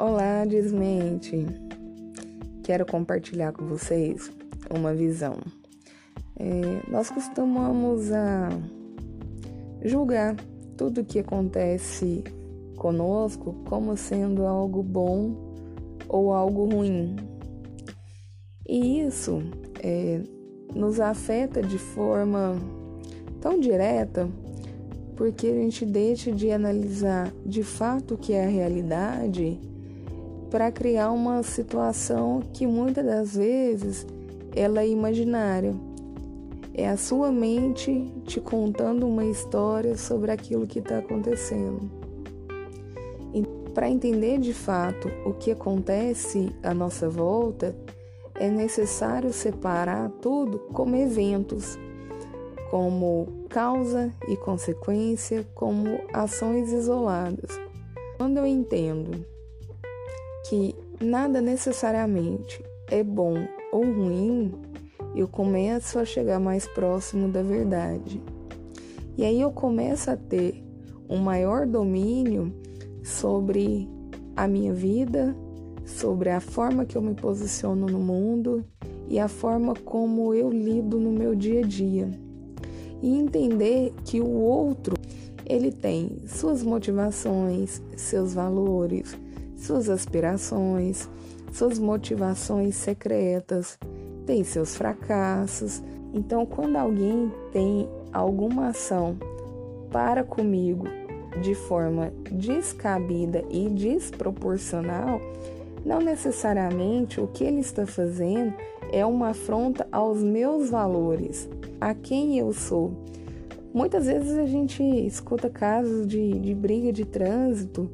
Olá, desmente! Quero compartilhar com vocês uma visão. É, nós costumamos a julgar tudo que acontece conosco como sendo algo bom ou algo ruim. E isso é, nos afeta de forma tão direta porque a gente deixa de analisar de fato o que é a realidade para criar uma situação que muitas das vezes ela é imaginária. É a sua mente te contando uma história sobre aquilo que está acontecendo. Para entender de fato o que acontece à nossa volta, é necessário separar tudo como eventos, como causa e consequência, como ações isoladas. Quando eu entendo que nada necessariamente é bom ou ruim, eu começo a chegar mais próximo da verdade. E aí eu começo a ter um maior domínio sobre a minha vida, sobre a forma que eu me posiciono no mundo e a forma como eu lido no meu dia a dia. E entender que o outro, ele tem suas motivações, seus valores, suas aspirações, suas motivações secretas, tem seus fracassos. Então, quando alguém tem alguma ação para comigo de forma descabida e desproporcional, não necessariamente o que ele está fazendo é uma afronta aos meus valores, a quem eu sou. Muitas vezes a gente escuta casos de, de briga de trânsito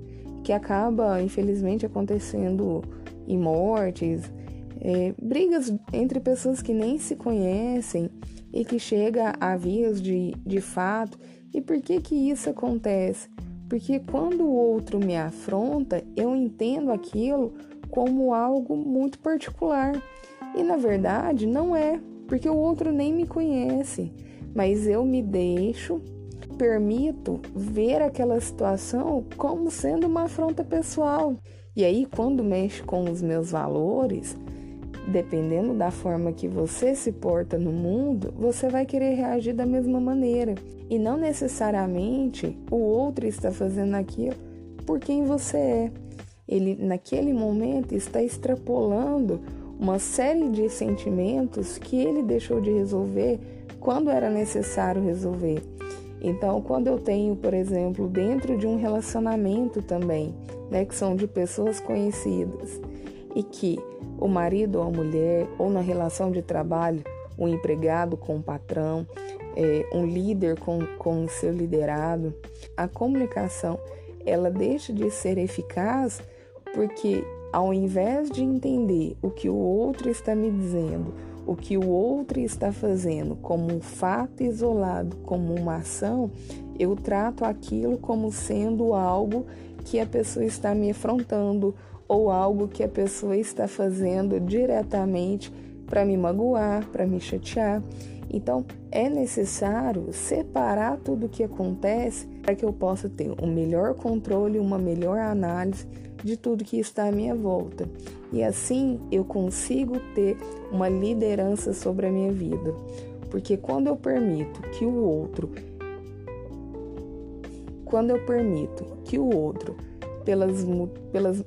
que acaba, infelizmente, acontecendo em mortes, é, brigas entre pessoas que nem se conhecem e que chega a vias de, de fato. E por que que isso acontece? Porque quando o outro me afronta, eu entendo aquilo como algo muito particular. E na verdade não é, porque o outro nem me conhece, mas eu me deixo permito ver aquela situação como sendo uma afronta pessoal. E aí, quando mexe com os meus valores, dependendo da forma que você se porta no mundo, você vai querer reagir da mesma maneira. E não necessariamente o outro está fazendo aquilo por quem você é. Ele, naquele momento, está extrapolando uma série de sentimentos que ele deixou de resolver quando era necessário resolver. Então, quando eu tenho, por exemplo, dentro de um relacionamento também, né, que são de pessoas conhecidas, e que o marido ou a mulher, ou na relação de trabalho, um empregado com o patrão, é, um líder com, com o seu liderado, a comunicação ela deixa de ser eficaz porque ao invés de entender o que o outro está me dizendo, o que o outro está fazendo como um fato isolado, como uma ação, eu trato aquilo como sendo algo que a pessoa está me afrontando ou algo que a pessoa está fazendo diretamente para me magoar, para me chatear. Então, é necessário separar tudo o que acontece para que eu possa ter um melhor controle, uma melhor análise de tudo que está à minha volta. E assim eu consigo ter uma liderança sobre a minha vida. Porque quando eu permito que o outro quando eu permito que o outro pelas pelas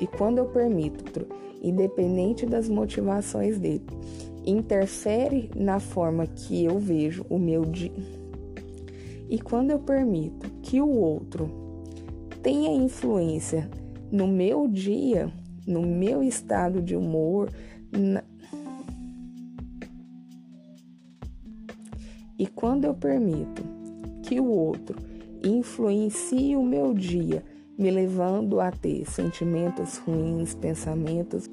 e quando eu permito, independente das motivações dele, interfere na forma que eu vejo o meu dia. E quando eu permito que o outro tenha influência no meu dia, no meu estado de humor, na... e quando eu permito que o outro influencie o meu dia, me levando a ter sentimentos ruins, pensamentos.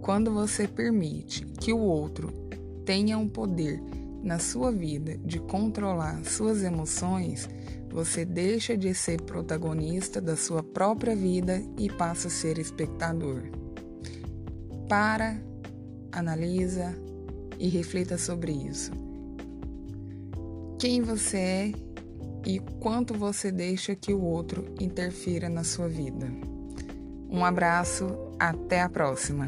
Quando você permite que o outro tenha um poder na sua vida de controlar suas emoções, você deixa de ser protagonista da sua própria vida e passa a ser espectador. Para, analisa e reflita sobre isso. Quem você é e quanto você deixa que o outro interfira na sua vida. Um abraço, até a próxima.